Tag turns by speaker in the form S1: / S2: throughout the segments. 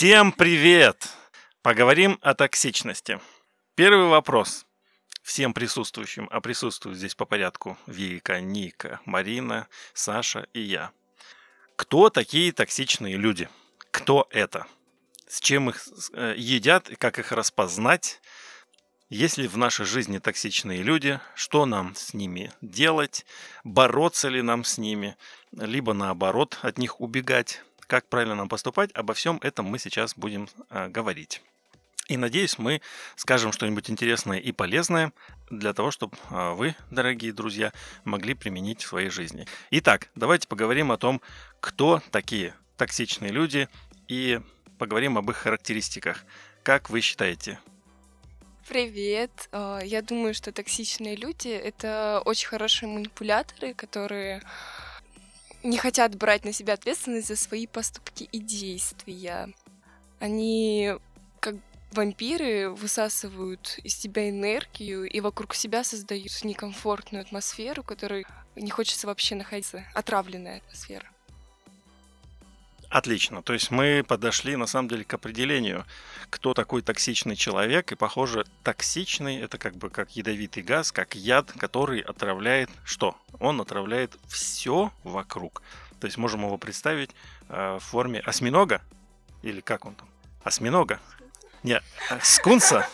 S1: Всем привет! Поговорим о токсичности. Первый вопрос всем присутствующим, а присутствуют здесь по порядку Вика, Ника, Марина, Саша и я. Кто такие токсичные люди? Кто это? С чем их э, едят и как их распознать? Есть ли в нашей жизни токсичные люди? Что нам с ними делать? Бороться ли нам с ними? Либо наоборот от них убегать? Как правильно нам поступать? Обо всем этом мы сейчас будем э, говорить. И надеюсь, мы скажем что-нибудь интересное и полезное для того, чтобы а, вы, дорогие друзья, могли применить в своей жизни. Итак, давайте поговорим о том, кто такие токсичные люди и поговорим об их характеристиках. Как вы считаете?
S2: Привет. А, я думаю, что токсичные люди — это очень хорошие манипуляторы, которые не хотят брать на себя ответственность за свои поступки и действия. Они как вампиры высасывают из тебя энергию и вокруг себя создают некомфортную атмосферу, которой не хочется вообще находиться. Отравленная атмосфера.
S1: Отлично. То есть мы подошли на самом деле к определению, кто такой токсичный человек. И похоже, токсичный это как бы как ядовитый газ, как яд, который отравляет что? Он отравляет все вокруг. То есть можем его представить э, в форме осьминога или как он там? Осьминога. Не, э, скунса.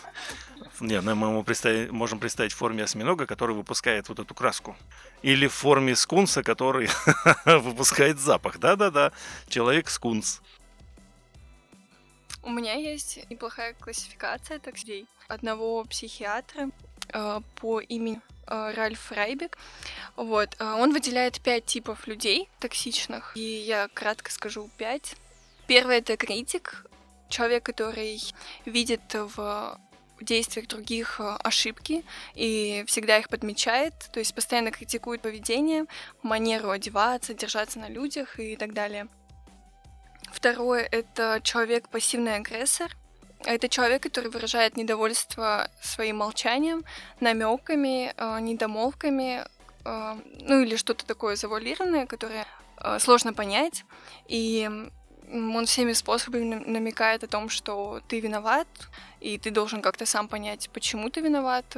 S1: Не, ну, мы ему представить, можем представить в форме осьминога, который выпускает вот эту краску. Или в форме скунса, который выпускает запах. Да-да-да, человек-скунс.
S2: У меня есть неплохая классификация таксидей одного психиатра э, по имени э, Ральф Райбек. Вот, э, он выделяет пять типов людей токсичных, и я кратко скажу пять. Первый это критик, человек, который видит в действиях других э, ошибки и всегда их подмечает, то есть постоянно критикует поведение, манеру одеваться, держаться на людях и так далее. Второе — это человек пассивный агрессор. Это человек, который выражает недовольство своим молчанием, намеками, э, недомолвками, э, ну или что-то такое завуалированное, которое сложно понять. И он всеми способами намекает о том, что ты виноват, и ты должен как-то сам понять, почему ты виноват.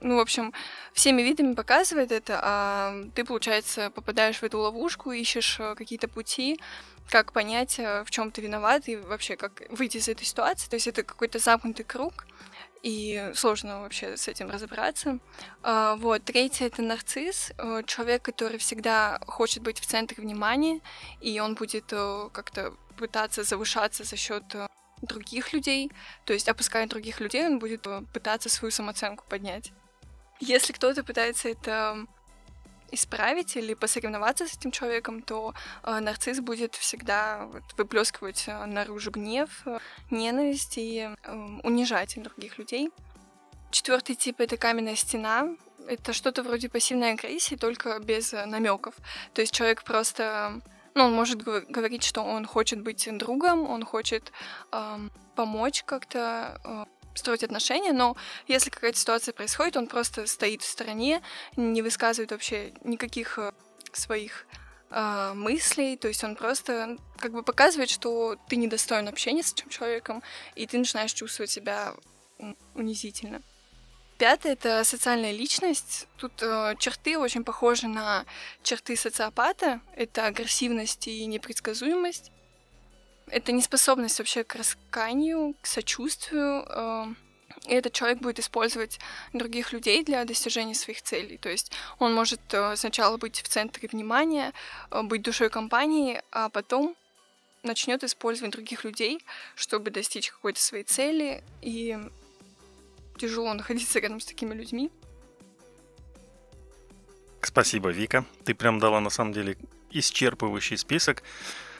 S2: Ну, в общем, всеми видами показывает это, а ты, получается, попадаешь в эту ловушку, ищешь э, какие-то пути, как понять, э, в чем ты виноват, и вообще как выйти из этой ситуации. То есть это какой-то замкнутый круг, и сложно вообще с этим разобраться. А, вот, третье — это нарцисс, э, человек, который всегда хочет быть в центре внимания, и он будет как-то пытаться завышаться за счет э, других людей, то есть опуская других людей, он будет э, пытаться свою самооценку поднять. Если кто-то пытается это исправить или посоревноваться с этим человеком, то э, нарцисс будет всегда вот, выплескивать э, наружу гнев, э, ненависть и э, унижать других людей. Четвертый тип это каменная стена. Это что-то вроде пассивной агрессии, только без намеков. То есть человек просто ну, он может говорить, что он хочет быть другом, он хочет э, помочь как-то э, строить отношения, но если какая-то ситуация происходит, он просто стоит в стороне, не высказывает вообще никаких э, своих э, мыслей, то есть он просто как бы показывает, что ты недостоин общения с этим человеком, и ты начинаешь чувствовать себя унизительно. Пятое — это социальная личность. Тут э, черты очень похожи на черты социопата. Это агрессивность и непредсказуемость. Это неспособность вообще к расканию, к сочувствию. Э, и этот человек будет использовать других людей для достижения своих целей. То есть он может э, сначала быть в центре внимания, э, быть душой компании, а потом начнет использовать других людей, чтобы достичь какой-то своей цели. И тяжело находиться рядом с такими людьми.
S1: Спасибо, Вика. Ты прям дала на самом деле исчерпывающий список.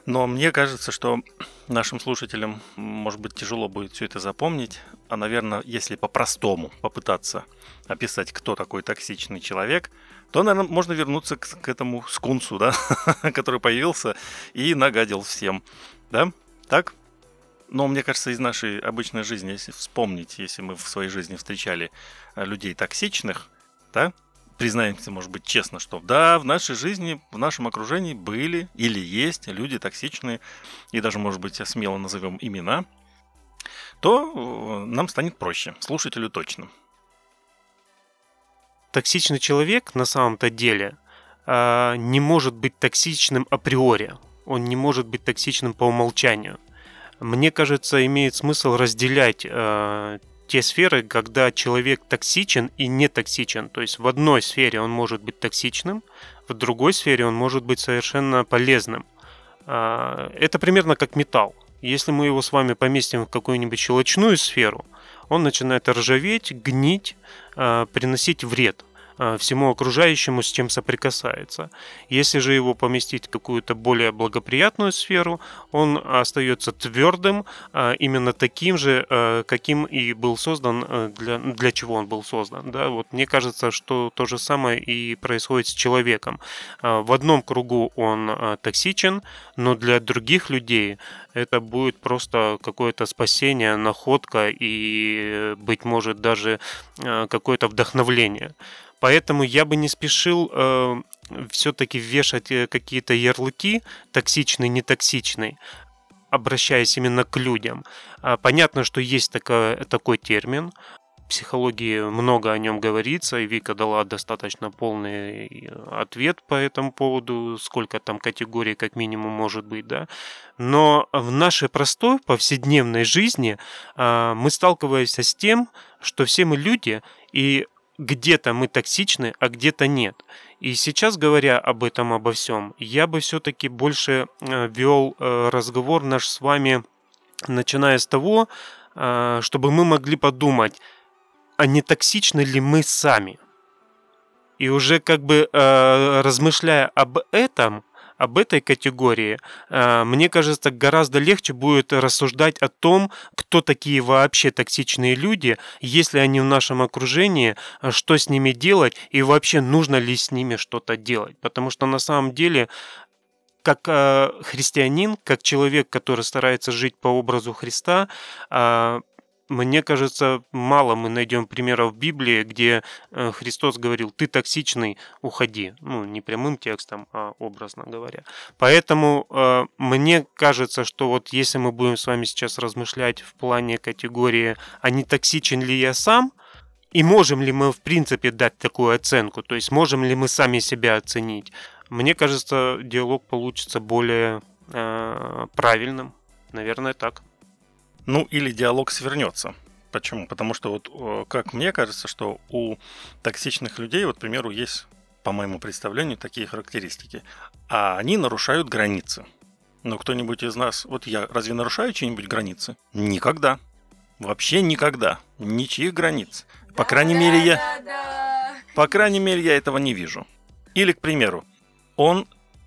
S1: Но мне кажется, что нашим слушателям, может быть, тяжело будет все это запомнить. А, наверное, если по-простому попытаться описать, кто такой токсичный человек, то, наверное, можно вернуться к, к этому скунсу, да, который появился и нагадил всем. Да? Так? Но мне кажется, из нашей обычной жизни, если вспомнить, если мы в своей жизни встречали э, людей токсичных, да, признаемся, может быть, честно, что да, в нашей жизни, в нашем окружении были или есть люди токсичные, и даже, может быть, смело назовем имена, то э, нам станет проще, слушателю точно.
S3: Токсичный человек на самом-то деле э, не может быть токсичным априори. Он не может быть токсичным по умолчанию. Мне кажется, имеет смысл разделять э, те сферы, когда человек токсичен и не токсичен. То есть в одной сфере он может быть токсичным, в другой сфере он может быть совершенно полезным. А, это примерно как металл. Если мы его с вами поместим в какую-нибудь щелочную сферу, он начинает ржаветь, гнить, а, приносить вред. Э, всему окружающему, с чем соприкасается. Если же его поместить в какую-то более благоприятную сферу, он остается твердым, э, именно таким же, э, каким и был создан, для, для чего он был создан. Да? Вот мне кажется, что то же самое и происходит с человеком. В одном кругу он токсичен, но для других людей это будет просто какое-то спасение, находка и, быть может, даже какое-то вдохновление. Поэтому я бы не спешил э, все-таки вешать э, какие-то ярлыки, токсичный, нетоксичный, обращаясь именно к людям. А, понятно, что есть такой, такой термин, в психологии много о нем говорится, и Вика дала достаточно полный э, ответ по этому поводу, сколько там категорий как минимум может быть, да. Но в нашей простой повседневной жизни э, мы сталкиваемся с тем, что все мы люди, и где-то мы токсичны, а где-то нет. И сейчас, говоря об этом, обо всем, я бы все-таки больше э, вел э, разговор наш с вами, начиная с того, э, чтобы мы могли подумать, а не токсичны ли мы сами. И уже как бы размышляя об этом, об этой категории, э, мне кажется, гораздо легче будет рассуждать о том, кто такие вообще токсичные люди, если они в нашем окружении, э, что с ними делать и вообще нужно ли с ними что-то делать. Потому что на самом деле как э, христианин, как человек, который старается жить по образу Христа, мне кажется, мало мы найдем примеров в Библии, где э, Христос говорил, ты токсичный, уходи. Ну, не прямым текстом, а образно говоря. Поэтому э, мне кажется, что вот если мы будем с вами сейчас размышлять в плане категории, а не токсичен ли я сам, и можем ли мы в принципе дать такую оценку, то есть можем ли мы сами себя оценить, мне кажется, диалог получится более э, правильным. Наверное, так.
S1: Ну, или диалог свернется. Почему? Потому что вот, как мне кажется, что у токсичных людей, вот, к примеру, есть, по моему представлению, такие характеристики. А они нарушают границы. Но кто-нибудь из нас, вот я разве нарушаю чьи-нибудь границы? Никогда. Вообще никогда. Ничьих границ. По крайней мере, я... По крайней мере, я этого не вижу. Или, к примеру, он,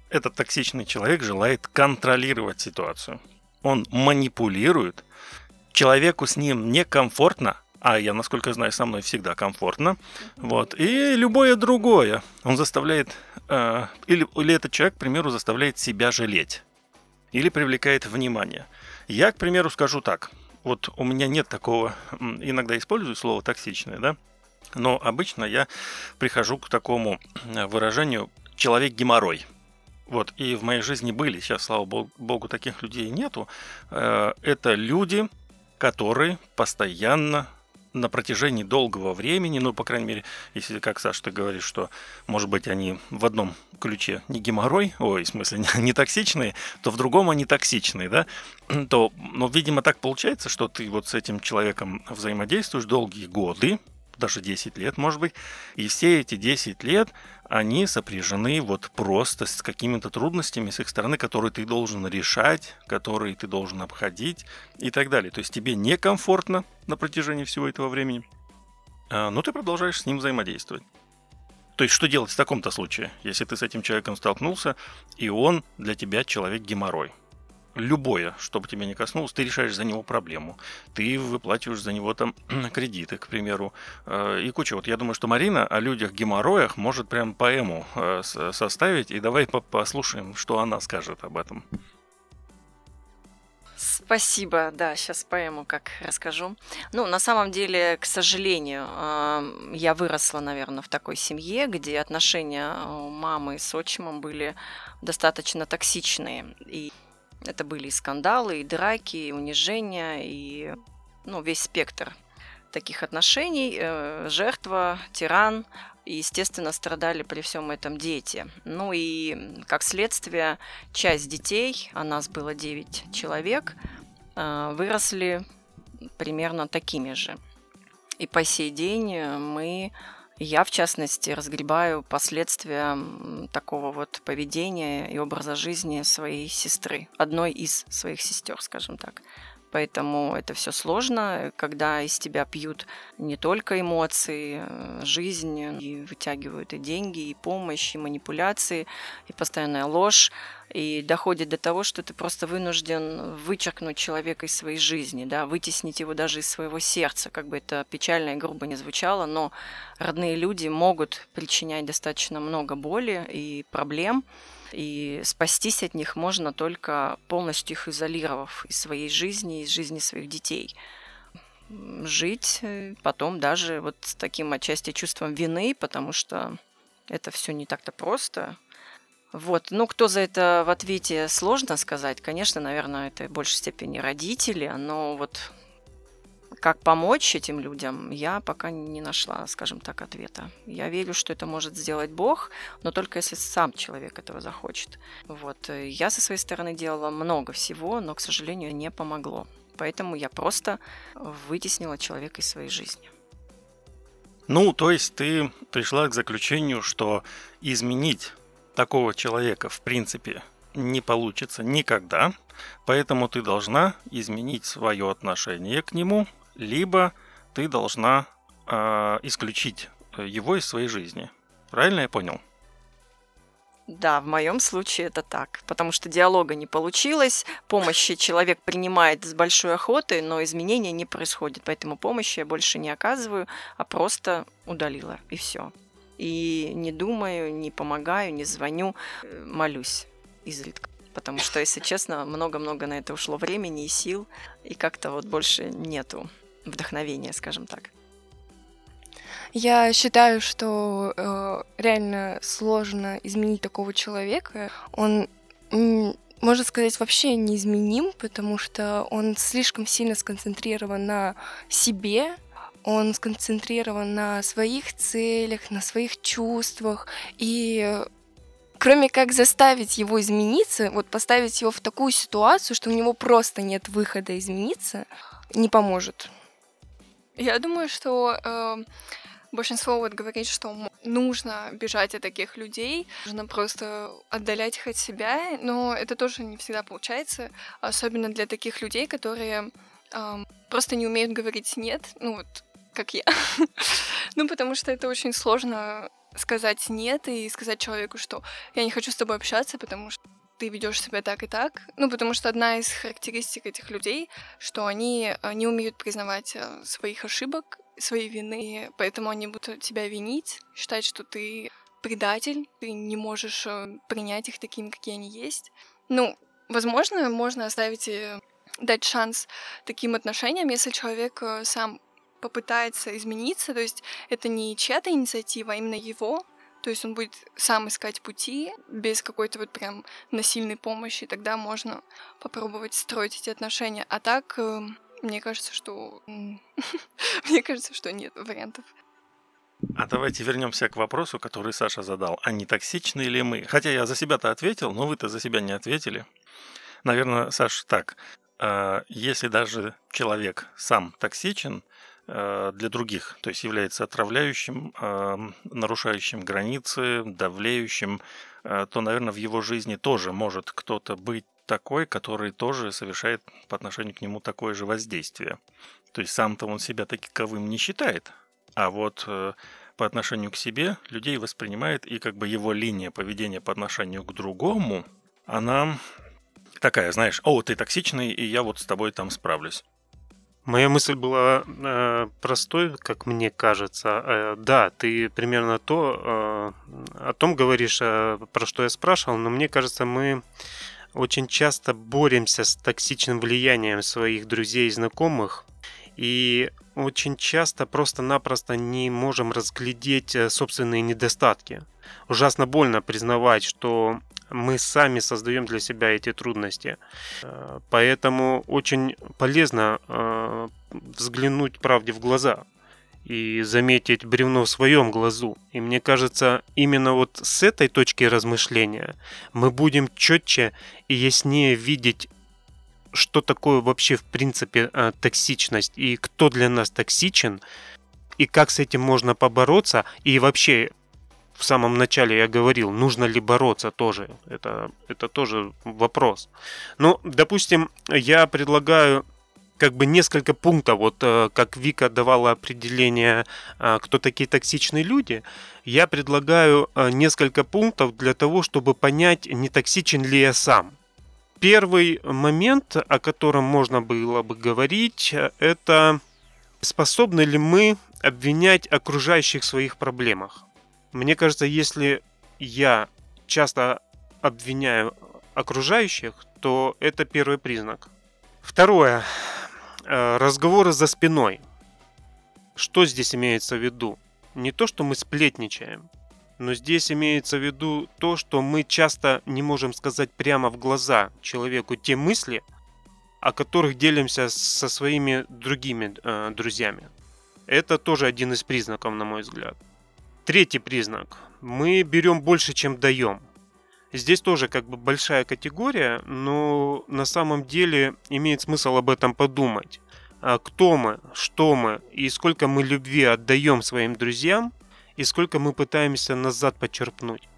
S1: этот токсичный человек, желает контролировать ситуацию. Он манипулирует человеку с ним некомфортно, а я, насколько знаю, со мной всегда комфортно, вот, и любое другое, он заставляет, э, или, или этот человек, к примеру, заставляет себя жалеть, или привлекает внимание. Я, к примеру, скажу так, вот у меня нет такого, иногда использую слово токсичное, да, но обычно я прихожу к такому выражению «человек геморрой». Вот, и в моей жизни были, сейчас, слава богу, таких людей нету. Э, это люди, которые постоянно на протяжении долгого времени, ну, по крайней мере, если, как Саша, ты говоришь, что, может быть, они в одном ключе не геморрой, ой, в смысле, не, токсичные, то в другом они токсичные, да, то, ну, видимо, так получается, что ты вот с этим человеком взаимодействуешь долгие годы, даже 10 лет, может быть, и все эти 10 лет они сопряжены вот просто с какими-то трудностями с их стороны, которые ты должен решать, которые ты должен обходить и так далее. То есть тебе некомфортно на протяжении всего этого времени, а, но ты продолжаешь с ним взаимодействовать. То есть что делать в таком-то случае, если ты с этим человеком столкнулся, и он для тебя человек геморрой? Любое, что бы тебя не коснулось, ты решаешь за него проблему. Ты выплачиваешь за него там кредиты, к примеру. Э, и куча. Вот я думаю, что Марина о людях-геморроях может прям поэму э, составить. И давай послушаем, что она скажет об этом.
S4: Спасибо, да, сейчас поэму как расскажу. Ну, на самом деле, к сожалению, я выросла, наверное, в такой семье, где отношения мамы с отчимом были достаточно токсичные. И это были и скандалы, и драки, и унижения, и ну, весь спектр таких отношений. Э, жертва, тиран, и, естественно, страдали при всем этом дети. Ну и, как следствие, часть детей, а нас было 9 человек, э, выросли примерно такими же. И по сей день мы, я в частности, разгребаю последствия такого вот поведения и образа жизни своей сестры, одной из своих сестер, скажем так. Поэтому это все сложно, когда из тебя пьют не только эмоции, э, жизнь, и вытягивают и деньги, и помощь, и манипуляции, и постоянная ложь, и доходит до того, что ты просто вынужден вычеркнуть человека из своей жизни, да, вытеснить его даже из своего сердца, как бы это печально и грубо не звучало, но родные люди могут причинять достаточно много боли и проблем, и спастись от них можно только полностью их изолировав из своей жизни, из жизни своих детей. Жить э, потом даже вот с таким отчасти чувством вины, потому что это все не так-то просто. Вот. Ну, кто за это в ответе, сложно сказать. Конечно, наверное, это в большей степени родители, но вот как помочь этим людям, я пока не нашла, скажем так, ответа. Я верю, что это может сделать Бог, но только если сам человек этого захочет. Вот. Я со своей стороны делала много всего, но, к сожалению, не помогло. Поэтому я просто вытеснила человека из своей жизни.
S1: Ну, то есть ты пришла к заключению, что изменить такого человека в принципе не получится никогда, поэтому ты должна изменить свое отношение к нему, либо ты должна э, исключить его из своей жизни. Правильно я понял?
S4: Да, в моем случае это так, потому что диалога не получилось, помощи человек принимает с большой охотой, но изменения не происходит, поэтому помощи я больше не оказываю, а просто удалила, и все. И не думаю, не помогаю, не звоню, э, молюсь изредка потому что, если честно, много-много на это ушло времени и сил, и как-то вот больше нету вдохновения, скажем так.
S5: Я считаю, что э, реально сложно изменить такого человека. Он, можно сказать, вообще неизменим, потому что он слишком сильно сконцентрирован на себе, он сконцентрирован на своих целях, на своих чувствах, и кроме как заставить его измениться, вот поставить его в такую ситуацию, что у него просто нет выхода измениться, не поможет. Я думаю, что э, большинство вот говорит, что нужно бежать от таких людей, нужно просто отдалять их от себя, но это тоже не всегда получается, особенно для таких людей, которые э, просто не умеют говорить нет, ну вот как я. ну, потому что это очень сложно сказать нет и сказать человеку, что я не хочу с тобой общаться, потому что ты ведешь себя так и так. Ну, потому что одна из характеристик этих людей, что они э, не умеют признавать э, своих ошибок, своей вины, поэтому они будут тебя винить, считать, что ты предатель, ты не можешь э, принять их такими, какие они есть. Ну, возможно, можно оставить и дать шанс таким отношениям, если человек сам попытается измениться, то есть это не чья-то инициатива, а именно его, то есть он будет сам искать пути без какой-то вот прям насильной помощи, тогда можно попробовать строить эти отношения. А так, э, мне кажется, что... мне кажется, что нет вариантов.
S1: А давайте вернемся к вопросу, который Саша задал. А не токсичны ли мы? Хотя я за себя-то ответил, но вы-то за себя не ответили. Наверное, Саша, так. А, если даже человек сам токсичен, для других, то есть является отравляющим, нарушающим границы, давлеющим, э, то, наверное, в его жизни тоже может кто-то быть такой, который тоже совершает по отношению к нему такое же воздействие. То есть сам-то он себя таковым не считает, а вот э, по отношению к себе людей воспринимает, и как бы его линия поведения по отношению к другому, она такая, знаешь, о, ты токсичный, и я вот с тобой там справлюсь.
S3: Моя мысль была э, простой, как мне кажется. Э, да, ты примерно то э, о том говоришь, э, про что я спрашивал, но мне кажется, мы очень часто боремся с токсичным влиянием своих друзей и знакомых, и очень часто просто-напросто не можем разглядеть э, собственные недостатки. Ужасно больно признавать, что мы сами создаем для себя эти трудности. Э, поэтому очень полезно э, взглянуть правде в глаза и заметить бревно в своем глазу. И мне кажется, именно вот с этой точки размышления мы будем четче и яснее видеть что такое вообще в принципе э, токсичность и кто для нас токсичен, и как с этим можно побороться, и вообще в самом начале я говорил, нужно ли бороться тоже. Это, это тоже вопрос. Ну, допустим, я предлагаю как бы несколько пунктов, вот э, как Вика давала определение, э, кто такие токсичные люди, я предлагаю э, несколько пунктов для того, чтобы понять, не токсичен ли я сам. Первый момент, о котором можно было бы говорить, это способны ли мы обвинять окружающих в своих проблемах. Мне кажется, если я часто обвиняю окружающих, то это первый признак. Второе. Э, разговоры за спиной. Что здесь имеется в виду? Не то, что мы сплетничаем, но здесь имеется в виду то, что мы часто не можем сказать прямо в глаза человеку те мысли, о которых делимся со своими другими э, друзьями. Это тоже один из признаков, на мой взгляд. Третий признак. Мы берем больше, чем даем. Здесь тоже как бы большая категория, но на самом деле имеет смысл об этом подумать. А кто мы, что мы и сколько мы любви отдаем своим друзьям и сколько мы пытаемся назад почерпнуть.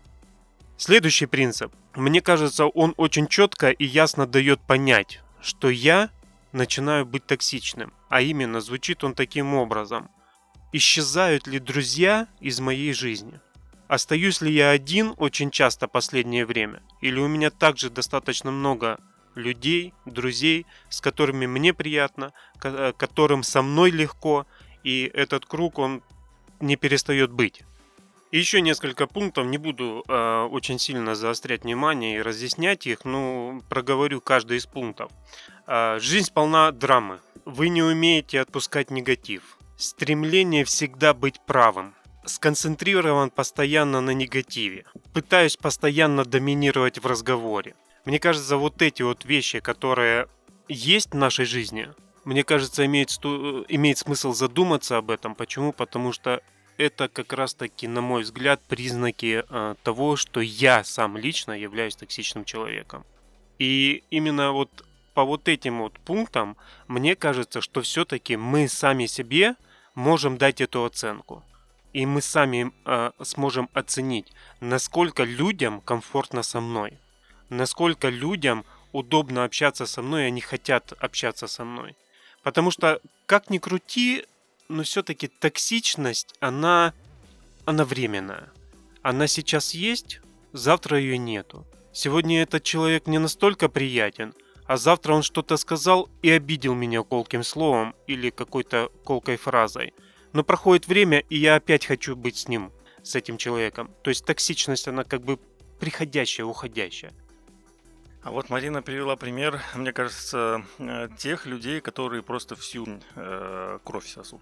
S3: Следующий принцип. Мне кажется, он очень четко и ясно дает понять, что я начинаю быть токсичным. А именно, звучит он таким образом. Исчезают ли друзья из моей жизни? Остаюсь ли я один очень часто последнее время? Или у меня также достаточно много людей, друзей, с которыми мне приятно, э, которым со мной легко, и этот круг, он не перестает быть. И еще несколько пунктов, не буду э, очень сильно заострять внимание и разъяснять их, но проговорю каждый из пунктов. Э, жизнь полна драмы. Вы не умеете отпускать негатив. Стремление всегда быть правым сконцентрирован постоянно на негативе. Пытаюсь постоянно доминировать в разговоре. Мне кажется, вот эти вот вещи, которые есть в нашей жизни, мне кажется, имеет, имеет смысл задуматься об этом. Почему? Потому что это как раз-таки, на мой взгляд, признаки э, того, что я сам лично являюсь токсичным человеком. И именно вот по вот этим вот пунктам мне кажется, что все-таки мы сами себе можем дать эту оценку и мы сами э, сможем оценить, насколько людям комфортно со мной, насколько людям удобно общаться со мной, и они хотят общаться со мной. Потому что, как ни крути, но все-таки токсичность, она, она временная. Она сейчас есть, завтра ее нету. Сегодня этот человек не настолько приятен, а завтра он что-то сказал и обидел меня колким словом или какой-то колкой фразой – но проходит время, и я опять хочу быть с ним, с этим человеком. То есть токсичность, она как бы приходящая, уходящая.
S1: А вот Марина привела пример, мне кажется, э, тех людей, которые просто всю э, кровь сосут.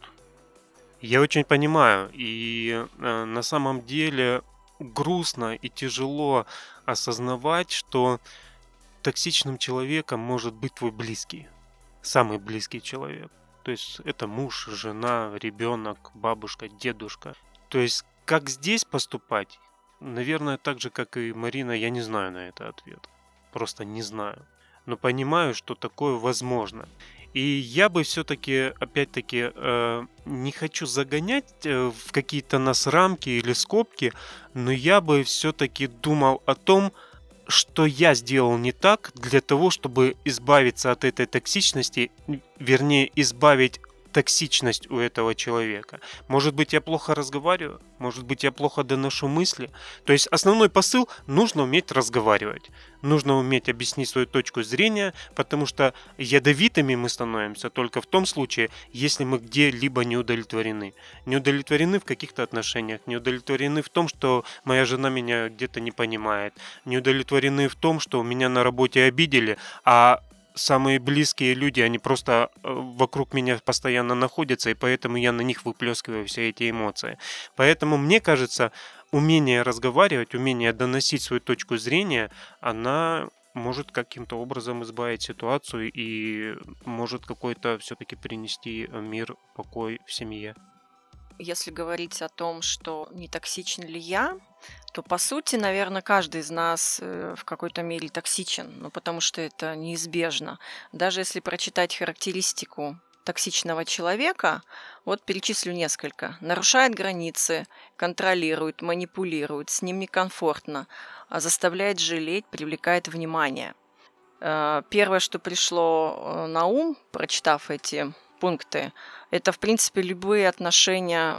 S3: Я очень понимаю, и э, на самом деле грустно и тяжело осознавать, что токсичным человеком может быть твой близкий, самый близкий человек. То есть это муж, жена, ребенок, бабушка, дедушка. То есть как здесь поступать? Наверное, так же, как и Марина, я не знаю на это ответ. Просто не знаю. Но понимаю, что такое возможно. И я бы все-таки, опять-таки, э, не хочу загонять э, в какие-то нас рамки или скобки, но я бы все-таки думал о том, что я сделал не так для того, чтобы избавиться от этой токсичности, вернее, избавить токсичность у этого человека. Может быть, я плохо разговариваю, может быть, я плохо доношу мысли. То есть основной посыл – нужно уметь разговаривать. Нужно уметь объяснить свою точку зрения, потому что ядовитыми мы становимся только в том случае, если мы где-либо не удовлетворены. Не удовлетворены в каких-то отношениях, не удовлетворены в том, что моя жена меня где-то не понимает, не удовлетворены в том, что меня на работе обидели, а самые близкие люди, они просто э, вокруг меня постоянно находятся, и поэтому я на них выплескиваю все эти эмоции. Поэтому мне кажется, умение разговаривать, умение доносить свою точку зрения, она может каким-то образом избавить ситуацию и может какой-то все-таки принести мир, покой в семье.
S4: Если говорить о том, что не токсичен ли я, то по сути, наверное, каждый из нас э, в какой-то мере токсичен, ну потому что это неизбежно. Даже если прочитать характеристику токсичного человека, вот перечислю несколько. Нарушает границы, контролирует, манипулирует, с ним некомфортно, а заставляет жалеть, привлекает внимание. Э, первое, что пришло э, на ум, прочитав эти пункты, это, в принципе, любые отношения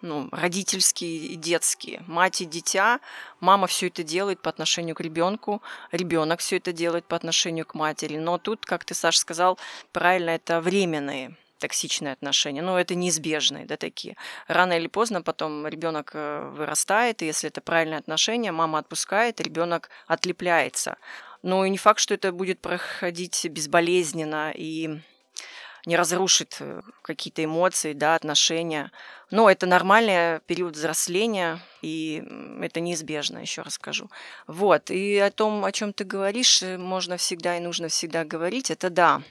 S4: ну, родительские и детские. Мать и дитя, мама все это делает по отношению к ребенку, ребенок все это делает по отношению к матери. Но тут, как ты, Саш, сказал, правильно, это временные токсичные отношения. Ну, это неизбежные, да, такие. Рано или поздно потом ребенок э, вырастает, и если это правильное отношение, мама отпускает, ребенок отлепляется. Но и не факт, что это будет проходить безболезненно и не разрушит э, какие-то эмоции, да, отношения. Но это нормальный период взросления, и это неизбежно, еще раз скажу. Вот, и о том, о чем ты говоришь, э, можно всегда и нужно всегда говорить, это да,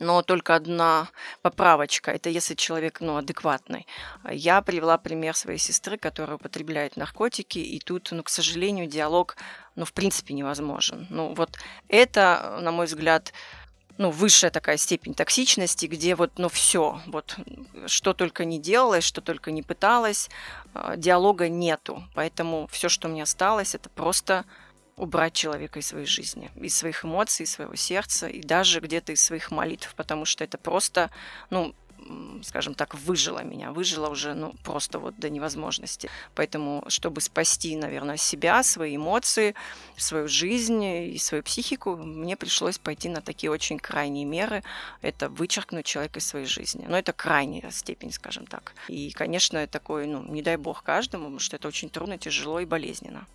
S4: но только одна поправочка. Это если человек ну, адекватный. Я привела пример своей сестры, которая употребляет наркотики, и тут, ну, к сожалению, диалог, ну, в принципе, невозможен. Ну, вот это, на мой взгляд, ну, высшая такая степень токсичности, где вот, ну, все, вот, что только не делалось, что только не пыталась, а, диалога нету. Поэтому все, что мне осталось, это просто убрать человека из своей жизни, из своих эмоций, из своего сердца и даже где-то из своих молитв, потому что это просто, ну, скажем так, выжила меня, выжила уже, ну, просто вот до невозможности. Поэтому, чтобы спасти, наверное, себя, свои эмоции, свою жизнь и свою психику, мне пришлось пойти на такие очень крайние меры. Это вычеркнуть человека из своей жизни. Но это крайняя степень, скажем так. И, конечно, такой, ну, не дай бог каждому, потому что это очень трудно, тяжело и болезненно.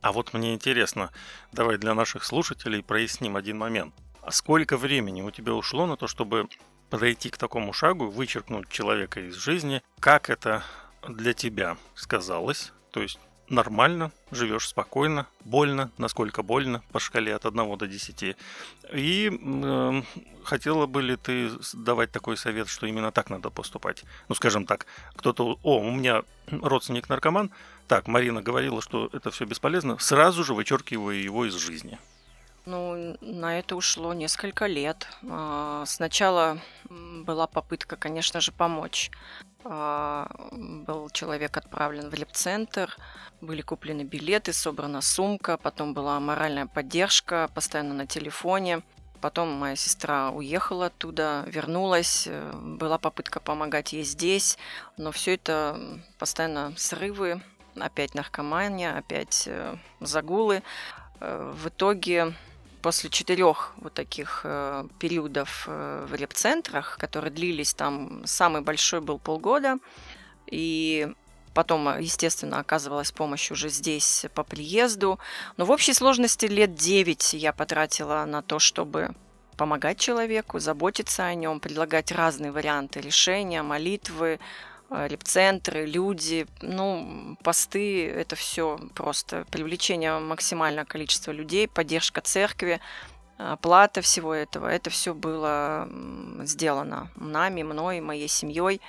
S1: А вот мне интересно, давай для наших слушателей проясним один момент. А сколько времени у тебя ушло на то, чтобы подойти к такому шагу, вычеркнуть человека из жизни, как это для тебя сказалось? То есть нормально, живешь спокойно, больно, насколько больно, по шкале от 1 до 10. И э, хотела бы ли ты давать такой совет, что именно так надо поступать? Ну, скажем так, кто-то, о, у меня родственник наркоман, так, Марина говорила, что это все бесполезно, сразу же вычеркиваю его из жизни.
S4: Ну, на это ушло несколько лет. А, сначала была попытка, конечно же, помочь. А, был человек отправлен в лепцентр, были куплены билеты, собрана сумка, потом была моральная поддержка, постоянно на телефоне. Потом моя сестра уехала оттуда, вернулась, э, была попытка помогать ей здесь, но все это постоянно срывы, опять наркомания, опять э, загулы. Э, в итоге после четырех вот таких э, периодов э, в репцентрах, которые длились там, самый большой был полгода, и потом, естественно, оказывалась помощь уже здесь по приезду. Но в общей сложности лет девять я потратила на то, чтобы помогать человеку, заботиться о нем, предлагать разные варианты решения, молитвы, э, репцентры, люди, ну, посты, это все просто привлечение максимального количества людей, поддержка церкви, оплата всего этого. Это все было сделано нами, мной, моей семьей.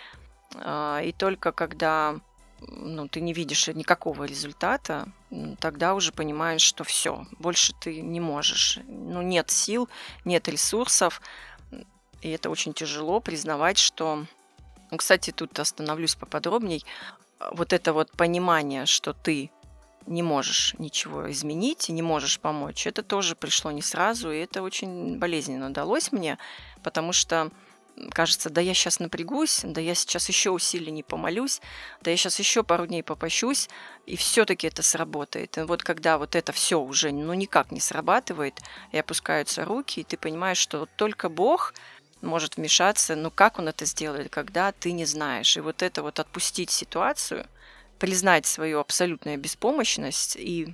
S4: А, и только когда ну, ты не видишь никакого результата, тогда уже понимаешь, что все, больше ты не можешь. Ну, нет сил, нет ресурсов. И это очень тяжело признавать, что ну, кстати, тут остановлюсь поподробней. Вот это вот понимание, что ты не можешь ничего изменить и не можешь помочь, это тоже пришло не сразу, и это очень болезненно далось мне, потому что кажется, да я сейчас напрягусь, да я сейчас еще усилий не помолюсь, да я сейчас еще пару дней попощусь, и все-таки это сработает. И вот когда вот это все уже ну никак не срабатывает, и опускаются руки, и ты понимаешь, что только Бог может вмешаться, но как он это сделает, когда ты не знаешь. И вот это вот отпустить ситуацию, признать свою абсолютную беспомощность и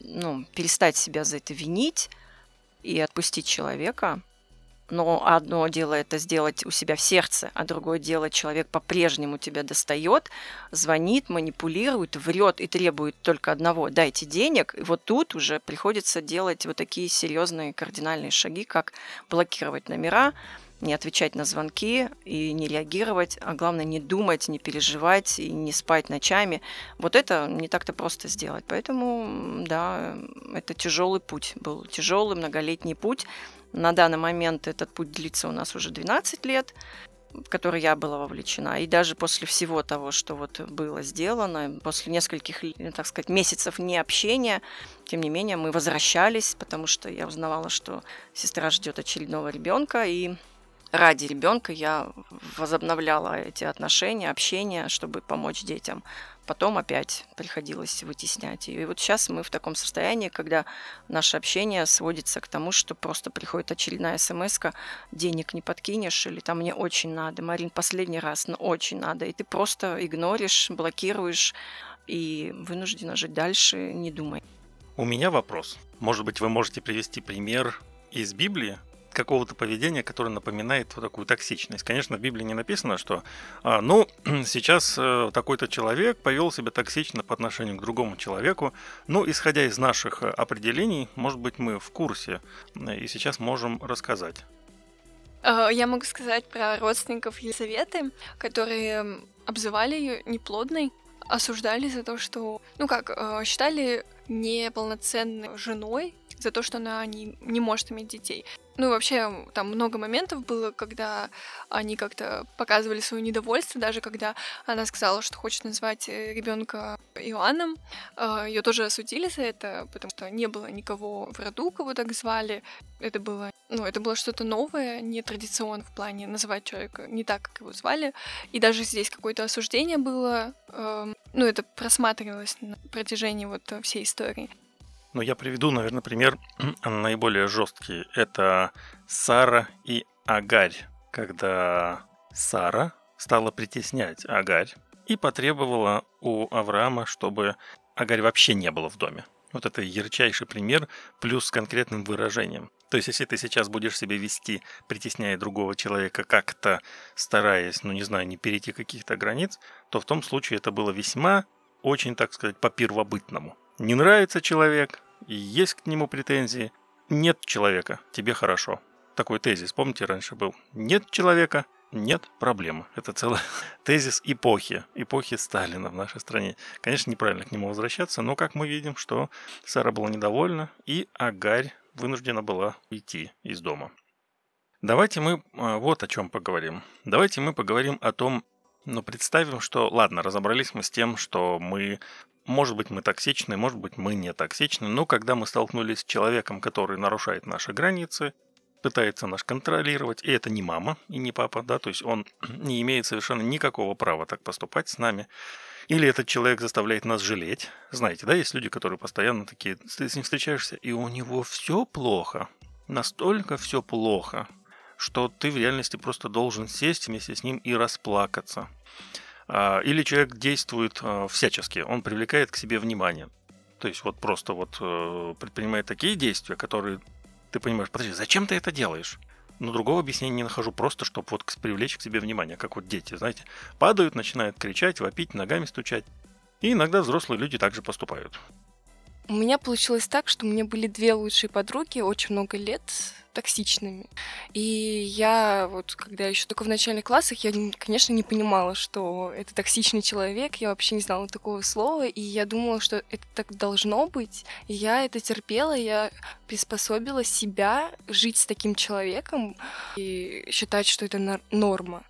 S4: ну, перестать себя за это винить и отпустить человека, но одно дело это сделать у себя в сердце, а другое дело человек по-прежнему тебя достает, звонит, манипулирует, врет и требует только одного – дайте денег. И вот тут уже приходится делать вот такие серьезные кардинальные шаги, как блокировать номера, не отвечать на звонки и не реагировать, а главное не думать, не переживать и не спать ночами. Вот это не так-то просто сделать. Поэтому, да, это тяжелый путь был, тяжелый многолетний путь. На данный момент этот путь длится у нас уже 12 лет в который я была вовлечена. И даже после всего того, что вот было сделано, после нескольких, так сказать, месяцев необщения, тем не менее, мы возвращались, потому что я узнавала, что сестра ждет очередного ребенка, и ради ребенка я возобновляла эти отношения, общение, чтобы помочь детям. Потом опять приходилось вытеснять. И вот сейчас мы в таком состоянии, когда наше общение сводится к тому, что просто приходит очередная смс денег не подкинешь, или там мне очень надо, Марин, последний раз, но очень надо. И ты просто игноришь, блокируешь и вынуждена жить дальше, не думай.
S1: У меня вопрос. Может быть, вы можете привести пример из Библии, какого-то поведения, которое напоминает вот такую токсичность. Конечно, в Библии не написано, что а, ну, сейчас э, такой-то человек повел себя токсично по отношению к другому человеку. Ну, исходя из наших э, определений, может быть, мы в курсе э, и сейчас можем рассказать.
S5: Я могу сказать про родственников Елизаветы, которые обзывали ее неплодной, осуждали за то, что, ну как, считали неполноценной женой за то, что она не, не может иметь детей. Ну вообще там много моментов было, когда они как-то показывали свое недовольство, даже когда она сказала, что хочет назвать э, ребенка Иоанном. А, Ее тоже осудили за это, потому что не было никого в роду, кого так звали. Это было, ну, это было что-то новое, не традиционно в плане называть человека не так, как его звали. И даже здесь какое-то осуждение было, эм, ну, это просматривалось на протяжении вот всей истории.
S1: Но я приведу, наверное, пример наиболее жесткий. Это Сара и Агарь. Когда Сара стала притеснять Агарь и потребовала у Авраама, чтобы Агарь вообще не было в доме. Вот это ярчайший пример, плюс с конкретным выражением. То есть, если ты сейчас будешь себя вести, притесняя другого человека, как-то стараясь, ну не знаю, не перейти каких-то границ, то в том случае это было весьма, очень, так сказать, по-первобытному. Не нравится человек, есть к нему претензии. Нет человека, тебе хорошо. Такой тезис, помните, раньше был. Нет человека, нет проблемы. Это целый тезис эпохи, эпохи Сталина в нашей стране. Конечно, неправильно к нему возвращаться, но как мы видим, что Сара была недовольна, и Агарь вынуждена была уйти из дома. Давайте мы а, вот о чем поговорим. Давайте мы поговорим о том, ну, представим, что, ладно, разобрались мы с тем, что мы может быть, мы токсичны, может быть, мы не токсичны, но когда мы столкнулись с человеком, который нарушает наши границы, пытается нас контролировать, и это не мама и не папа, да, то есть он не имеет совершенно никакого права так поступать с нами. Или этот человек заставляет нас жалеть. Знаете, да, есть люди, которые постоянно такие, ты с ним встречаешься, и у него все плохо, настолько все плохо, что ты в реальности просто должен сесть вместе с ним и расплакаться. А, или человек действует а, всячески, он привлекает к себе внимание. То есть вот просто вот э, предпринимает такие действия, которые ты понимаешь, подожди, зачем ты это делаешь? Но другого объяснения не нахожу, просто чтобы вот привлечь к себе внимание, как вот дети, знаете, падают, начинают кричать, вопить, ногами стучать. И иногда взрослые люди также поступают.
S5: У меня получилось так, что у меня были две лучшие подруги очень много лет токсичными. И я вот, когда еще только в начальных классах, я, конечно, не понимала, что это токсичный человек, я вообще не знала такого слова, и я думала, что это так должно быть. И я это терпела, я приспособила себя жить с таким человеком и считать, что это норма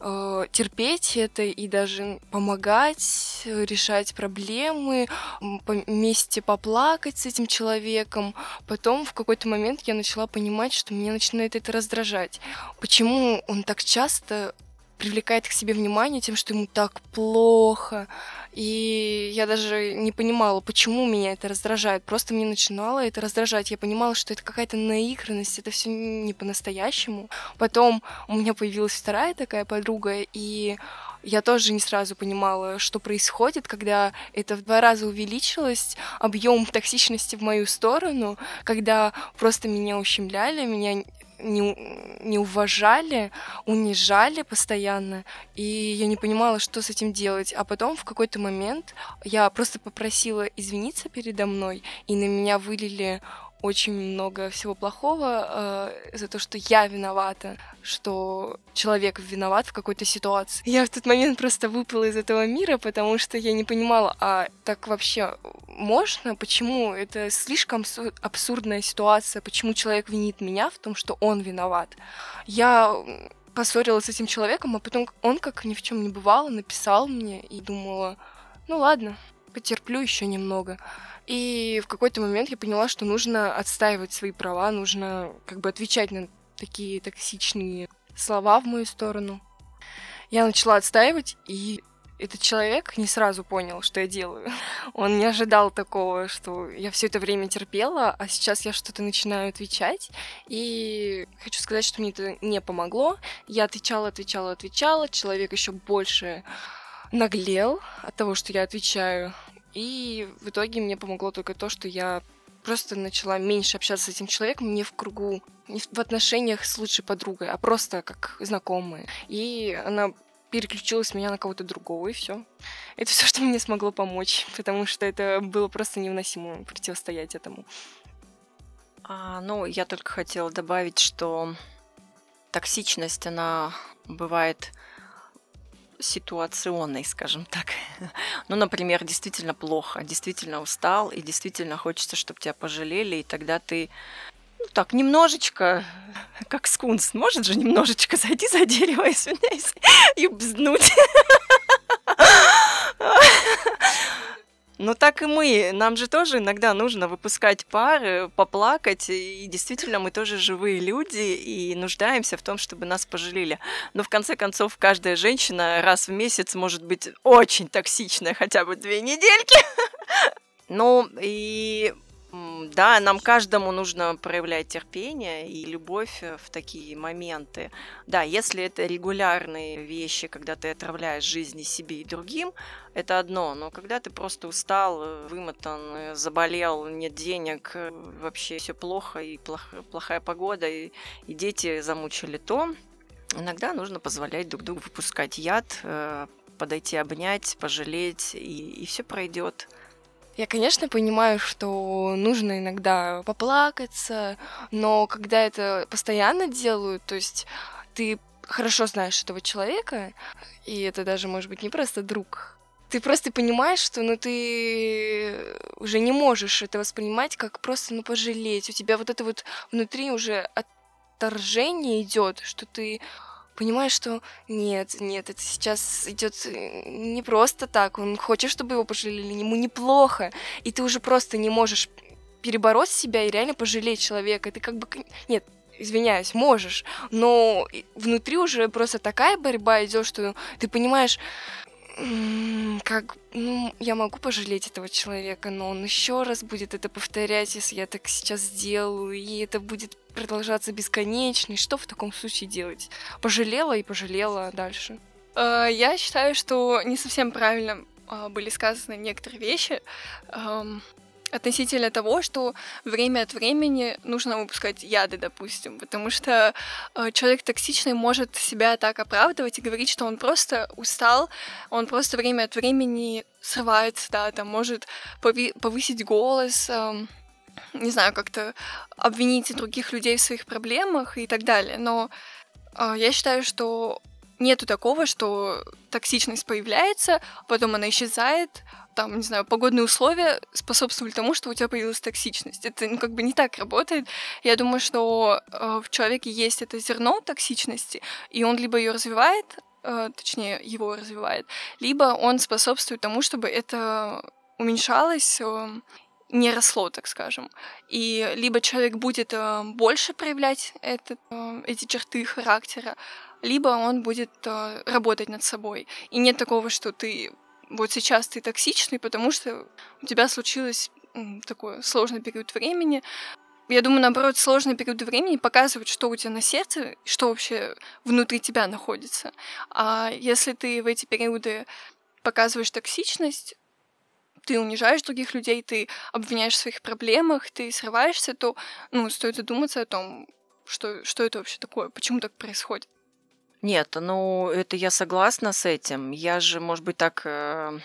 S5: э, терпеть это и даже помогать, решать проблемы, вместе поплакать с этим человеком. Потом в какой-то момент я начала понимать, что меня начинает это раздражать. Почему он так часто привлекает к себе внимание тем, что ему так плохо. И я даже не понимала, почему меня это раздражает. Просто мне начинало это раздражать. Я понимала, что это какая-то наигранность, это все не по-настоящему. Потом у меня появилась вторая такая подруга, и я тоже не сразу понимала, что происходит, когда это в два раза увеличилось, объем токсичности в мою сторону, когда просто меня ущемляли, меня не, не уважали, унижали постоянно, и я не понимала, что с этим делать. А потом в какой-то момент я просто попросила извиниться передо мной, и на меня вылили очень много всего плохого э, за то, что я виновата, что человек виноват в какой-то ситуации. Я в тот момент просто выпала из этого мира, потому что я не понимала, а так вообще можно? Почему? Это слишком абсурдная ситуация. Почему человек винит меня в том, что он виноват? Я поссорилась с этим человеком, а потом он, как ни в чем не бывало, написал мне и думала, ну ладно, потерплю еще немного. И в какой-то момент я поняла, что нужно отстаивать свои права, нужно как бы отвечать на такие токсичные слова в мою сторону. Я начала отстаивать, и этот человек не сразу понял, что я делаю. Он не ожидал такого, что я все это время терпела, а сейчас я что-то начинаю отвечать. И хочу сказать, что мне это не помогло. Я отвечала, отвечала, отвечала. Человек еще больше наглел от того, что я отвечаю. И в итоге мне помогло только то, что я просто начала меньше общаться с этим человеком не в кругу, не в отношениях с лучшей подругой, а просто как знакомые. И она переключилась меня на кого-то другого, и все. Это все, что мне смогло помочь, потому что это было просто невыносимо противостоять этому.
S4: А, ну, я только хотела добавить, что токсичность, она бывает ситуационной, скажем так. ну, например, действительно плохо, действительно устал, и действительно хочется, чтобы тебя пожалели, и тогда ты ну, так, немножечко, как скунс, может же немножечко зайти за дерево, извиняюсь, и бзнуть. Ну так и мы. Нам же тоже иногда нужно выпускать пары, поплакать. И действительно, мы тоже живые люди и нуждаемся в том, чтобы нас пожалели. Но в конце концов, каждая женщина раз в месяц может быть очень токсичная, хотя бы две недельки. Ну и да, нам каждому нужно проявлять терпение и любовь э, в такие моменты. Да, если это регулярные вещи, когда ты отравляешь жизни себе и другим, это одно. Но когда ты просто устал, э, вымотан, э, заболел, нет денег, вообще все плохо, и плох, плохая погода, и, и дети замучили, то иногда нужно позволять друг другу выпускать яд, подойти обнять, пожалеть, и, и все пройдет.
S5: Я, конечно, понимаю, что нужно иногда поплакаться, но когда это постоянно делают, то есть ты хорошо знаешь этого человека, и это даже может быть не просто друг, ты просто понимаешь, что ну ты уже не можешь это воспринимать как просто ну пожалеть. У тебя вот это вот внутри уже отторжение идет, что ты понимаешь, что нет, нет, это сейчас идет э, не просто так. Он хочет, чтобы его пожалели, ему неплохо. И ты уже просто не можешь перебороть себя и реально пожалеть человека. Ты как бы... Нет, извиняюсь, можешь, но внутри уже просто такая борьба идет, что ты понимаешь, как ну, я могу пожалеть этого человека, но он еще раз будет это повторять, если я так сейчас сделаю, и это будет продолжаться бесконечно. Что в таком случае делать? Пожалела и пожалела дальше.
S2: Э, я считаю, что не совсем правильно а, были сказаны некоторые вещи относительно того, что время от времени нужно выпускать яды, допустим, потому что э, человек токсичный может себя так оправдывать и говорить, что он просто устал, он просто время от времени срывается, да, там может повысить голос, э, не знаю, как-то обвинить других людей в своих проблемах и так далее. Но э, я считаю, что нету такого, что токсичность появляется, потом она исчезает, там, не знаю, погодные условия способствовали тому, что у тебя появилась токсичность. Это ну, как бы не так работает. Я думаю, что э, в человеке есть это зерно токсичности, и он либо ее развивает, э, точнее, его развивает, либо он способствует тому, чтобы это уменьшалось, э,
S5: не росло, так скажем. И либо человек будет э, больше проявлять этот, э, эти черты характера, либо он будет э, работать над собой. И нет такого, что ты вот сейчас ты токсичный, потому что у тебя случилось такой сложный период времени. Я думаю, наоборот, сложный период времени показывает, что у тебя на сердце, что вообще внутри тебя находится. А если ты в эти периоды показываешь токсичность, ты унижаешь других людей, ты обвиняешь в своих проблемах, ты срываешься, то ну, стоит задуматься о том, что, что это вообще такое, почему так происходит.
S4: Нет, ну это я согласна с этим. Я же, может быть, так э,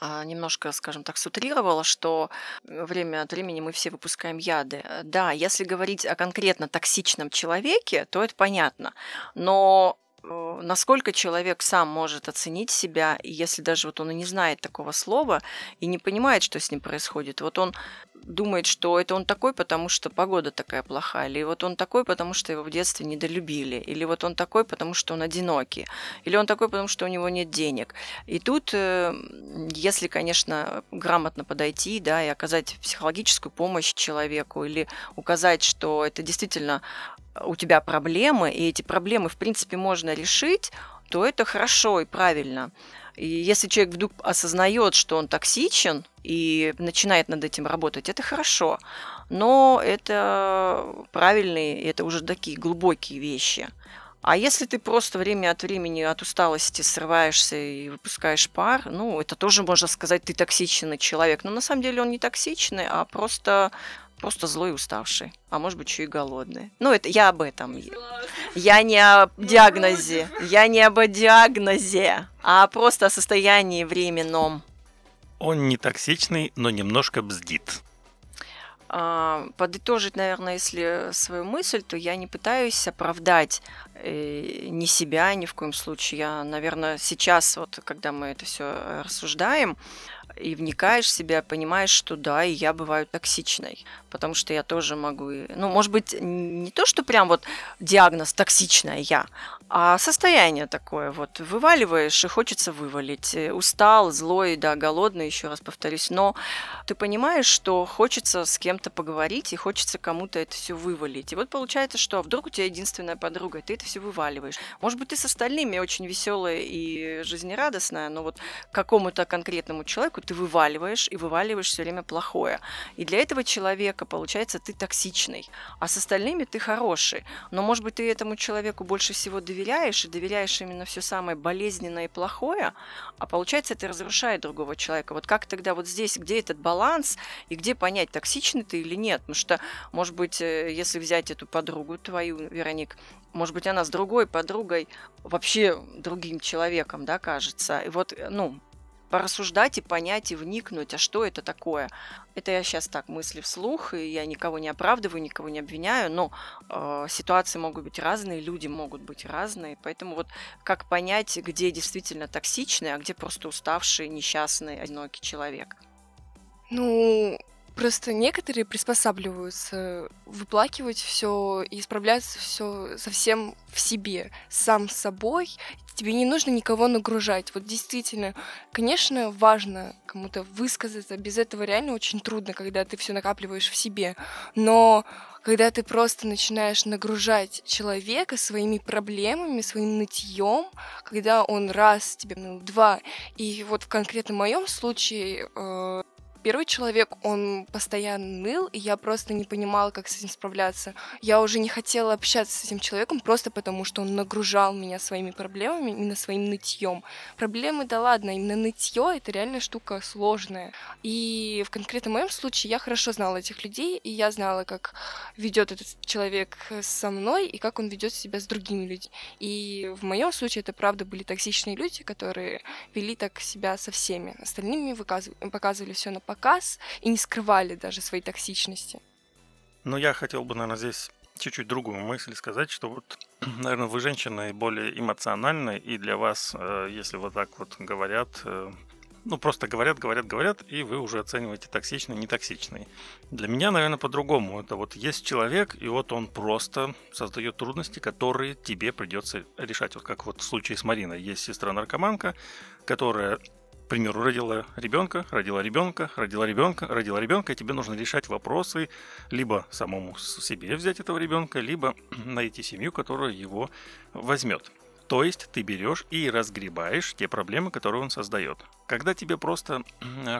S4: а, немножко, скажем так, сутрировала, что время от времени мы все выпускаем яды. Да, если говорить о конкретно токсичном человеке, то это понятно. Но насколько человек сам может оценить себя, если даже вот он и не знает такого слова и не понимает, что с ним происходит, вот он думает, что это он такой, потому что погода такая плохая, или вот он такой, потому что его в детстве недолюбили, или вот он такой, потому что он одинокий, или он такой, потому что у него нет денег. И тут, э, если, конечно, грамотно подойти, да, и оказать психологическую помощь человеку, или указать, что это действительно у тебя проблемы, и эти проблемы, в принципе, можно решить, то это хорошо и правильно. И если человек вдруг осознает, что он токсичен и начинает над этим работать, это хорошо. Но это правильные, это уже такие глубокие вещи. А если ты просто время от времени от усталости срываешься и выпускаешь пар, ну, это тоже можно сказать, ты токсичный человек. Но на самом деле он не токсичный, а просто просто злой и уставший, а может быть еще и голодный. Ну, это я об этом. Я не о диагнозе. Я не об диагнозе, а просто о состоянии временном.
S1: Он не токсичный, но немножко бздит.
S4: А, подытожить, наверное, если свою мысль, то я не пытаюсь оправдать э, ни себя ни в коем случае. Я, наверное, сейчас, вот когда мы это все рассуждаем, и вникаешь в себя, понимаешь, что да, и я бываю токсичной, потому что я тоже могу, ну, может быть, не то, что прям вот диагноз токсичная я, а состояние такое вот, вываливаешь и хочется вывалить, э, устал, злой, да, голодный, еще раз повторюсь, но ты понимаешь, что хочется с кем-то поговорить и хочется кому-то это все вывалить, и вот получается, что вдруг у тебя единственная подруга, и ты это все вываливаешь, может быть, ты с остальными очень веселая и жизнерадостная, но вот какому-то конкретному человеку ты вываливаешь, и вываливаешь все время плохое. И для этого человека, получается, ты токсичный, а с остальными ты хороший. Но, может быть, ты этому человеку больше всего доверяешь, и доверяешь именно все самое болезненное и плохое, а получается, это разрушает другого человека. Вот как тогда вот здесь, где этот баланс, и где понять, токсичный ты или нет? Потому что, может быть, э, если взять эту подругу твою, Вероник, может быть, она с другой подругой, вообще другим человеком, да, кажется. И вот, э, ну, порассуждать и понять и вникнуть, а что это такое. Это я сейчас так мысли вслух, и я никого не оправдываю, никого не обвиняю, но э, ситуации могут быть разные, люди могут быть разные, поэтому вот как понять, где действительно токсичный, а где просто уставший, несчастный, одинокий человек.
S5: Ну, Просто некоторые приспосабливаются выплакивать все и исправляться все совсем в себе, сам с собой. Тебе не нужно никого нагружать. Вот действительно, конечно, важно кому-то высказаться. Без этого реально очень трудно, когда ты все накапливаешь в себе. Но когда ты просто начинаешь нагружать человека своими проблемами, своим нытьем, когда он раз тебе, ну, два, и вот в конкретном моем случае э, Первый человек, он постоянно ныл, и я просто не понимала, как с этим справляться. Я уже не хотела общаться с этим человеком просто потому, что он нагружал меня своими проблемами, именно своим нытьем. Проблемы, да ладно, именно нытье это реально штука сложная. И в конкретном моем случае я хорошо знала этих людей, и я знала, как ведет этот человек со мной и как он ведет себя с другими людьми. И в моем случае это правда были токсичные люди, которые вели так себя со всеми. Остальными показывали все на показ и не скрывали даже своей токсичности.
S1: Ну, я хотел бы, наверное, здесь чуть-чуть другую мысль сказать, что вот, наверное, вы женщина более эмоциональная, и для вас, э, если вот так вот говорят, э, ну, просто говорят, говорят, говорят, и вы уже оцениваете токсичный, нетоксичный. Для меня, наверное, по-другому. Это вот есть человек, и вот он просто создает трудности, которые тебе придется решать. Вот как вот в случае с Мариной. Есть сестра-наркоманка, которая Примеру, родила ребенка, родила ребенка, родила ребенка, родила ребенка, и тебе нужно решать вопросы, либо самому себе взять этого ребенка, либо найти семью, которая его возьмет. То есть ты берешь и разгребаешь те проблемы, которые он создает. Когда тебе просто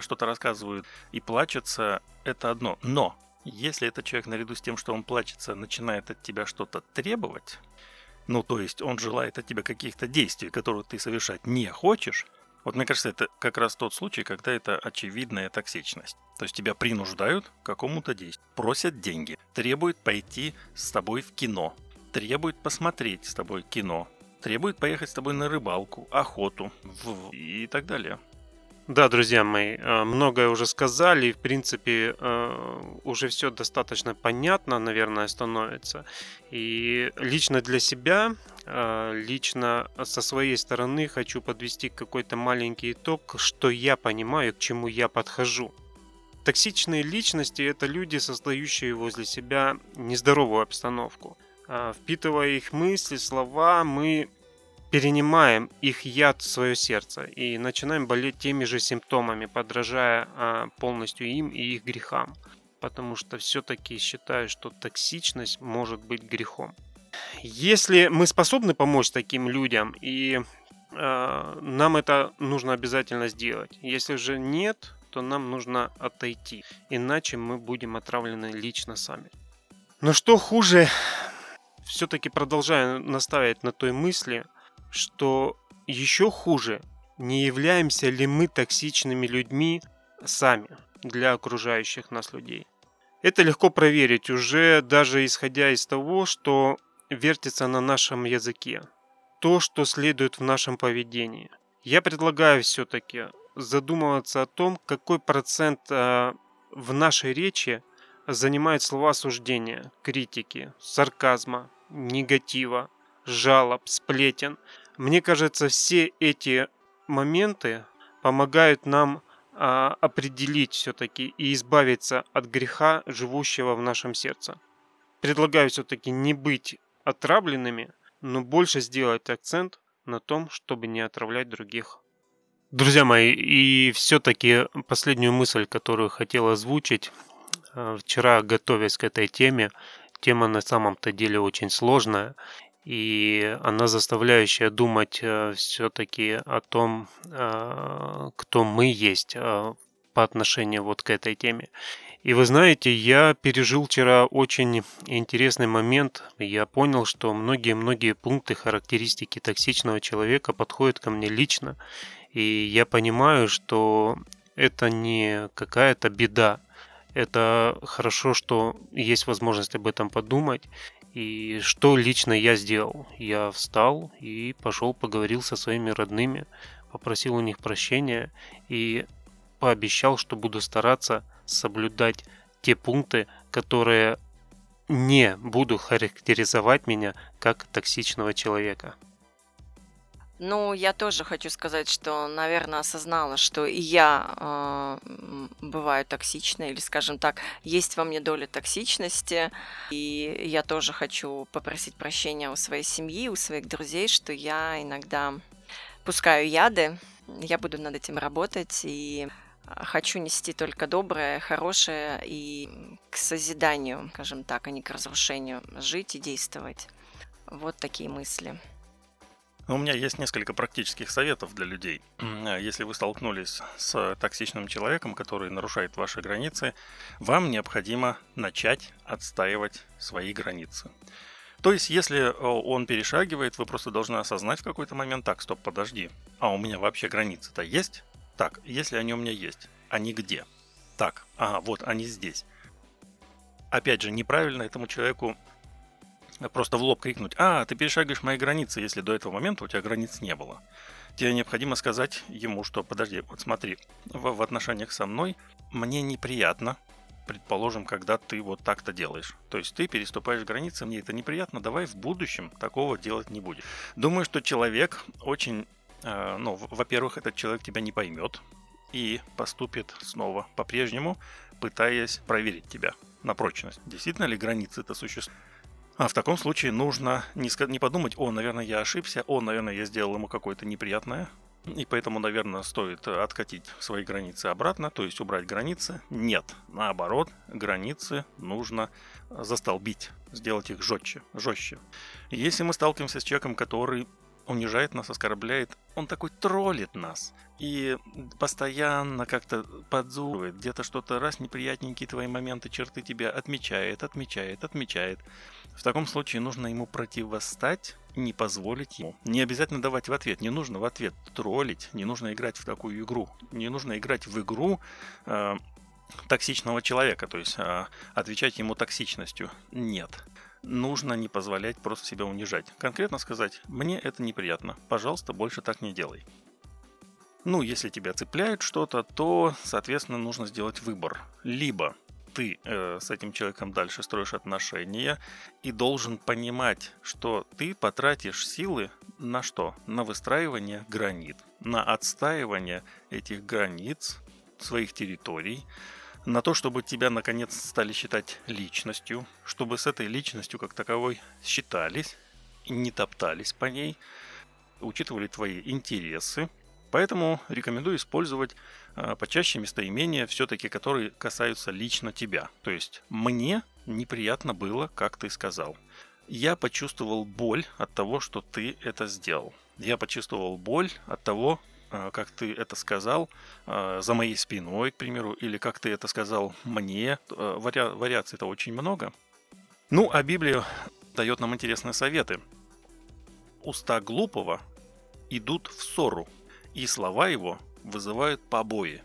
S1: что-то рассказывают и плачется, это одно. Но если этот человек наряду с тем, что он плачется, начинает от тебя что-то требовать, ну то есть он желает от тебя каких-то действий, которые ты совершать не хочешь, вот мне кажется, это как раз тот случай, когда это очевидная токсичность. То есть тебя принуждают к какому-то действию, просят деньги, требуют пойти с тобой в кино, требуют посмотреть с тобой кино, требует поехать с тобой на рыбалку, охоту в... и так далее.
S3: Да, друзья мои, э, многое уже сказали, и в принципе э, уже все достаточно понятно, наверное, становится. И лично для себя, э, лично со своей стороны хочу подвести какой-то маленький итог, что я понимаю, к чему я подхожу. Токсичные личности – это люди, создающие возле себя нездоровую обстановку – впитывая их мысли, слова, мы перенимаем их яд в свое сердце и начинаем болеть теми же симптомами, подражая а, полностью им и их грехам. Потому что все-таки считаю, что токсичность может быть грехом. Если мы способны помочь таким людям, и э, нам это нужно обязательно сделать. Если же нет, то нам нужно отойти, иначе мы будем отравлены лично сами. Но что хуже все-таки продолжаю настаивать на той мысли, что еще хуже, не являемся ли мы токсичными людьми сами для окружающих нас людей. Это легко проверить уже даже исходя из того, что вертится на нашем языке, то, что следует в нашем поведении. Я предлагаю все-таки задумываться о том, какой процент э, в нашей речи занимают слова осуждения, критики, сарказма, негатива, жалоб, сплетен. Мне кажется, все эти моменты помогают нам а, определить все-таки и избавиться от греха, живущего в нашем сердце. Предлагаю все-таки не быть отравленными, но больше сделать акцент на том, чтобы не отравлять других. Друзья мои, и все-таки последнюю мысль, которую хотел озвучить, а, вчера готовясь к этой теме, Тема на самом-то деле очень сложная, и она заставляющая думать э, все-таки о том, э, кто мы есть э, по отношению вот к этой теме. И вы знаете, я пережил вчера очень интересный момент. Я понял, что многие-многие пункты характеристики токсичного человека подходят ко мне лично. И я понимаю, что это не какая-то беда, это хорошо, что есть возможность об этом подумать. И что лично я сделал? Я встал и пошел поговорил со своими родными, попросил у них прощения и пообещал, что буду стараться соблюдать те пункты, которые не буду характеризовать меня как токсичного человека.
S4: Ну, я тоже хочу сказать, что, наверное, осознала, что и я э, бываю токсичной, или, скажем так, есть во мне доля токсичности, и я тоже хочу попросить прощения у своей семьи, у своих друзей, что я иногда пускаю яды. Я буду над этим работать и хочу нести только доброе, хорошее и к созиданию, скажем так, а не к разрушению, жить и действовать. Вот такие мысли.
S1: У меня есть несколько практических советов для людей. Если вы столкнулись с токсичным человеком, который нарушает ваши границы, вам необходимо начать отстаивать свои границы. То есть, если он перешагивает, вы просто должны осознать в какой-то момент, так, стоп, подожди, а у меня вообще границы-то есть? Так, если они у меня есть, они где? Так, ага, вот они здесь. Опять же, неправильно этому человеку просто в лоб крикнуть, а, ты перешагиваешь мои границы, если до этого момента у тебя границ не было. Тебе необходимо сказать ему, что подожди, вот смотри, в, в отношениях со мной мне неприятно, предположим, когда ты вот так-то делаешь. То есть ты переступаешь границы, мне это неприятно, давай в будущем такого делать не будем. Думаю, что человек очень, э, ну, во-первых, этот человек тебя не поймет и поступит снова по-прежнему, пытаясь проверить тебя на прочность. Действительно ли границы это существуют? А в таком случае нужно не, не подумать, о, наверное, я ошибся, о, наверное, я сделал ему какое-то неприятное, и поэтому, наверное, стоит откатить свои границы обратно, то есть убрать границы. Нет, наоборот, границы нужно застолбить, сделать их жестче, жестче. Если мы сталкиваемся с человеком, который унижает нас, оскорбляет, он такой троллит нас. И постоянно как-то подзуривает, где-то что-то раз неприятненькие твои моменты, черты тебя отмечает, отмечает, отмечает. В таком случае нужно ему противостать, не позволить ему. Не обязательно давать в ответ, не нужно в ответ троллить, не нужно играть в такую игру. Не нужно играть в игру э, токсичного человека, то есть э, отвечать ему токсичностью. Нет нужно не позволять просто себя унижать. Конкретно сказать, мне это неприятно, пожалуйста, больше так не делай. Ну, если тебя цепляет что-то, то, соответственно, нужно сделать выбор. Либо ты э, с этим человеком дальше строишь отношения и должен понимать, что ты потратишь силы на что? На выстраивание границ, на отстаивание этих границ своих территорий, на то, чтобы тебя наконец стали считать личностью, чтобы с этой личностью как таковой считались не топтались по ней, учитывали твои интересы. Поэтому рекомендую использовать э, почаще местоимения, все-таки которые касаются лично тебя. То есть мне неприятно было, как ты сказал. Я почувствовал боль от того, что ты это сделал. Я почувствовал боль от того, как ты это сказал, а, за моей спиной, к примеру, или как ты это сказал мне. А, вари... Вариаций-то очень много. Ну, а Библия дает нам интересные советы. Уста глупого идут в ссору, и слова его вызывают побои.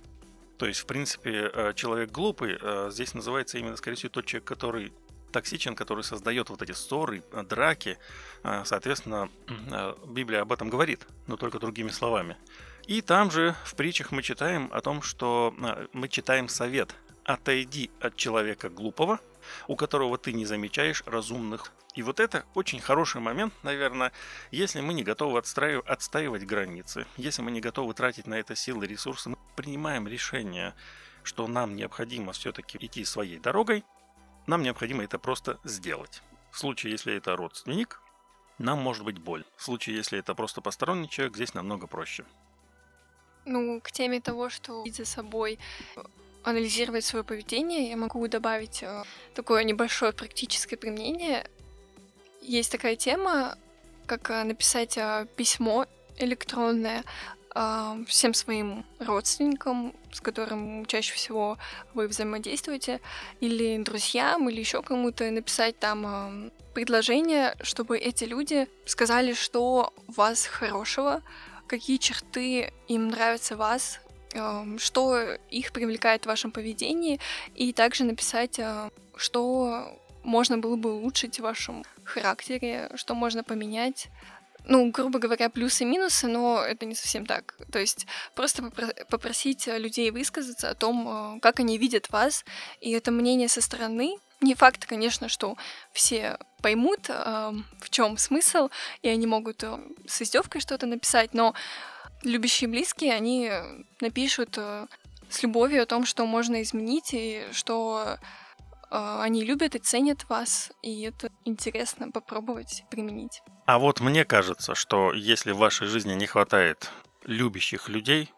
S1: То есть, в принципе, человек глупый здесь называется именно, скорее всего, тот человек, который токсичен, который создает вот эти ссоры, драки. Соответственно, Библия об этом говорит, но только другими словами. И там же в притчах мы читаем о том, что а, мы читаем совет «Отойди от человека глупого, у которого ты не замечаешь разумных». И вот это очень хороший момент, наверное, если мы не готовы отстраив... отстаивать границы, если мы не готовы тратить на это силы, ресурсы, мы принимаем решение, что нам необходимо все-таки идти своей дорогой, нам необходимо это просто сделать. В случае, если это родственник, нам может быть боль. В случае, если это просто посторонний человек, здесь намного проще.
S2: Ну, к теме того, что за собой э, анализировать свое поведение, я могу добавить э, такое небольшое практическое применение. Есть такая тема, как э, написать письмо электронное всем своим родственникам, с которым чаще всего вы взаимодействуете, или друзьям, или еще кому-то написать там предложение, чтобы эти люди сказали, что у вас хорошего, какие черты им нравятся вас, эм, что их привлекает в вашем поведении, и также написать, э, что можно было бы улучшить в вашем характере, что можно поменять. Ну, грубо говоря, плюсы и минусы, но это не совсем так. То есть просто попросить людей высказаться о том, э, как они видят вас, и это мнение со стороны, не факт, конечно, что все поймут, э, в чем смысл, и они могут э, с издевкой что-то написать, но любящие близкие, они напишут э, с любовью о том, что можно изменить, и что э, они любят и ценят вас, и это интересно попробовать применить.
S1: А вот мне кажется, что если в вашей жизни не хватает любящих людей,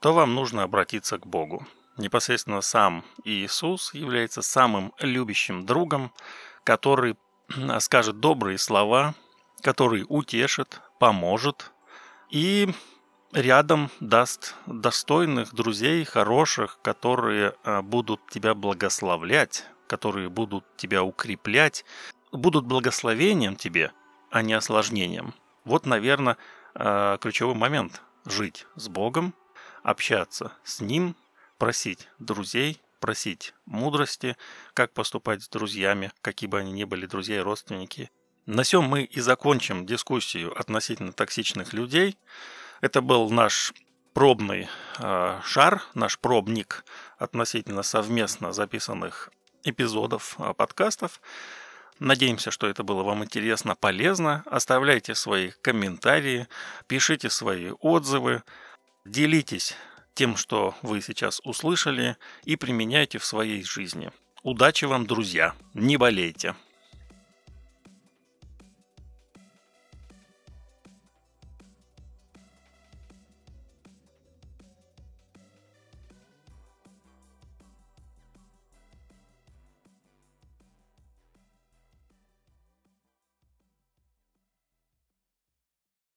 S1: то вам нужно обратиться к Богу непосредственно сам Иисус является самым любящим другом, который скажет добрые слова, который утешит, поможет и рядом даст достойных друзей, хороших, которые а, будут тебя благословлять, которые будут тебя укреплять, будут благословением тебе, а не осложнением. Вот, наверное, а, ключевой момент – жить с Богом, общаться с Ним, просить друзей, просить мудрости, как поступать с друзьями, какие бы они ни были, друзья и родственники. На всем мы и закончим дискуссию относительно токсичных людей. Это был наш пробный э, шар, наш пробник относительно совместно записанных эпизодов э, подкастов. Надеемся, что это было вам интересно, полезно. Оставляйте свои комментарии, пишите свои отзывы, делитесь тем, что вы сейчас услышали, и применяйте в своей жизни. Удачи вам, друзья! Не болейте!